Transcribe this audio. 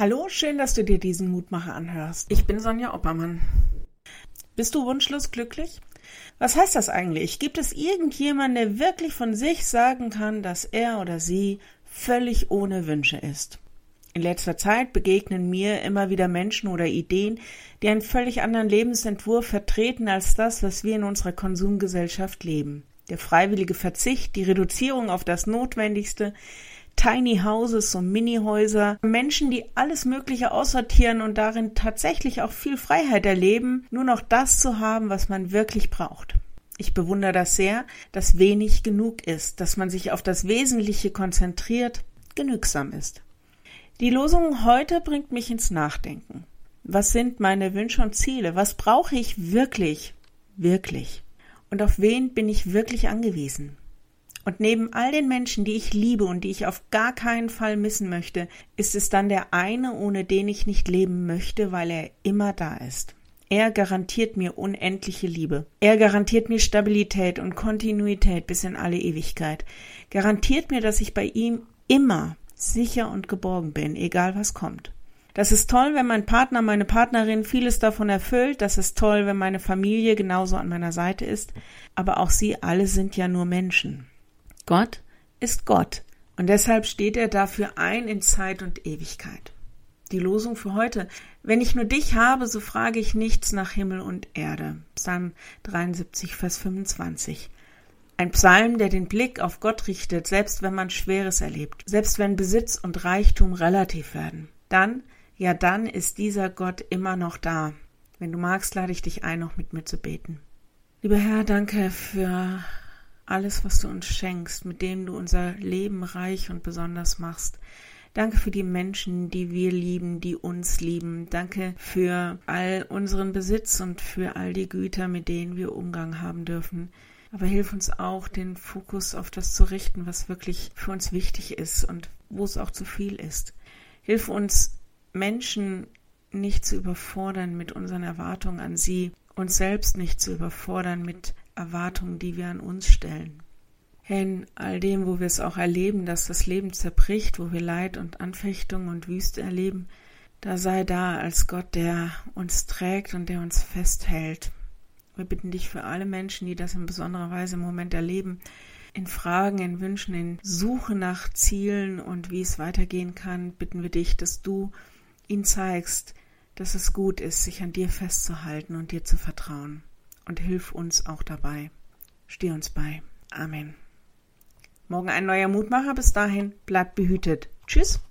Hallo, schön, dass du dir diesen Mutmacher anhörst. Ich bin Sonja Oppermann. Bist du wunschlos glücklich? Was heißt das eigentlich? Gibt es irgendjemanden, der wirklich von sich sagen kann, dass er oder sie völlig ohne Wünsche ist? In letzter Zeit begegnen mir immer wieder Menschen oder Ideen, die einen völlig anderen Lebensentwurf vertreten als das, was wir in unserer Konsumgesellschaft leben. Der freiwillige Verzicht, die Reduzierung auf das Notwendigste, Tiny Houses, so Mini-Häuser, Menschen, die alles Mögliche aussortieren und darin tatsächlich auch viel Freiheit erleben, nur noch das zu haben, was man wirklich braucht. Ich bewundere das sehr, dass wenig genug ist, dass man sich auf das Wesentliche konzentriert, genügsam ist. Die Losung heute bringt mich ins Nachdenken. Was sind meine Wünsche und Ziele? Was brauche ich wirklich, wirklich? Und auf wen bin ich wirklich angewiesen? Und neben all den Menschen, die ich liebe und die ich auf gar keinen Fall missen möchte, ist es dann der eine, ohne den ich nicht leben möchte, weil er immer da ist. Er garantiert mir unendliche Liebe. Er garantiert mir Stabilität und Kontinuität bis in alle Ewigkeit. Garantiert mir, dass ich bei ihm immer sicher und geborgen bin, egal was kommt. Das ist toll, wenn mein Partner, meine Partnerin vieles davon erfüllt. Das ist toll, wenn meine Familie genauso an meiner Seite ist. Aber auch sie alle sind ja nur Menschen. Gott ist Gott und deshalb steht er dafür ein in Zeit und Ewigkeit. Die Losung für heute. Wenn ich nur dich habe, so frage ich nichts nach Himmel und Erde. Psalm 73, Vers 25. Ein Psalm, der den Blick auf Gott richtet, selbst wenn man Schweres erlebt, selbst wenn Besitz und Reichtum relativ werden. Dann, ja dann ist dieser Gott immer noch da. Wenn du magst, lade ich dich ein, noch mit mir zu beten. Lieber Herr, danke für alles, was du uns schenkst, mit denen du unser Leben reich und besonders machst. Danke für die Menschen, die wir lieben, die uns lieben. Danke für all unseren Besitz und für all die Güter, mit denen wir Umgang haben dürfen. Aber hilf uns auch, den Fokus auf das zu richten, was wirklich für uns wichtig ist und wo es auch zu viel ist. Hilf uns, Menschen nicht zu überfordern mit unseren Erwartungen an sie, uns selbst nicht zu überfordern mit Erwartungen, die wir an uns stellen. In all dem, wo wir es auch erleben, dass das Leben zerbricht, wo wir Leid und Anfechtung und Wüste erleben, da sei da als Gott, der uns trägt und der uns festhält. Wir bitten dich für alle Menschen, die das in besonderer Weise im Moment erleben, in Fragen, in Wünschen, in Suche nach Zielen und wie es weitergehen kann, bitten wir dich, dass du ihnen zeigst, dass es gut ist, sich an dir festzuhalten und dir zu vertrauen und hilf uns auch dabei. Steh uns bei. Amen. Morgen ein neuer Mutmacher. Bis dahin, bleibt behütet. Tschüss.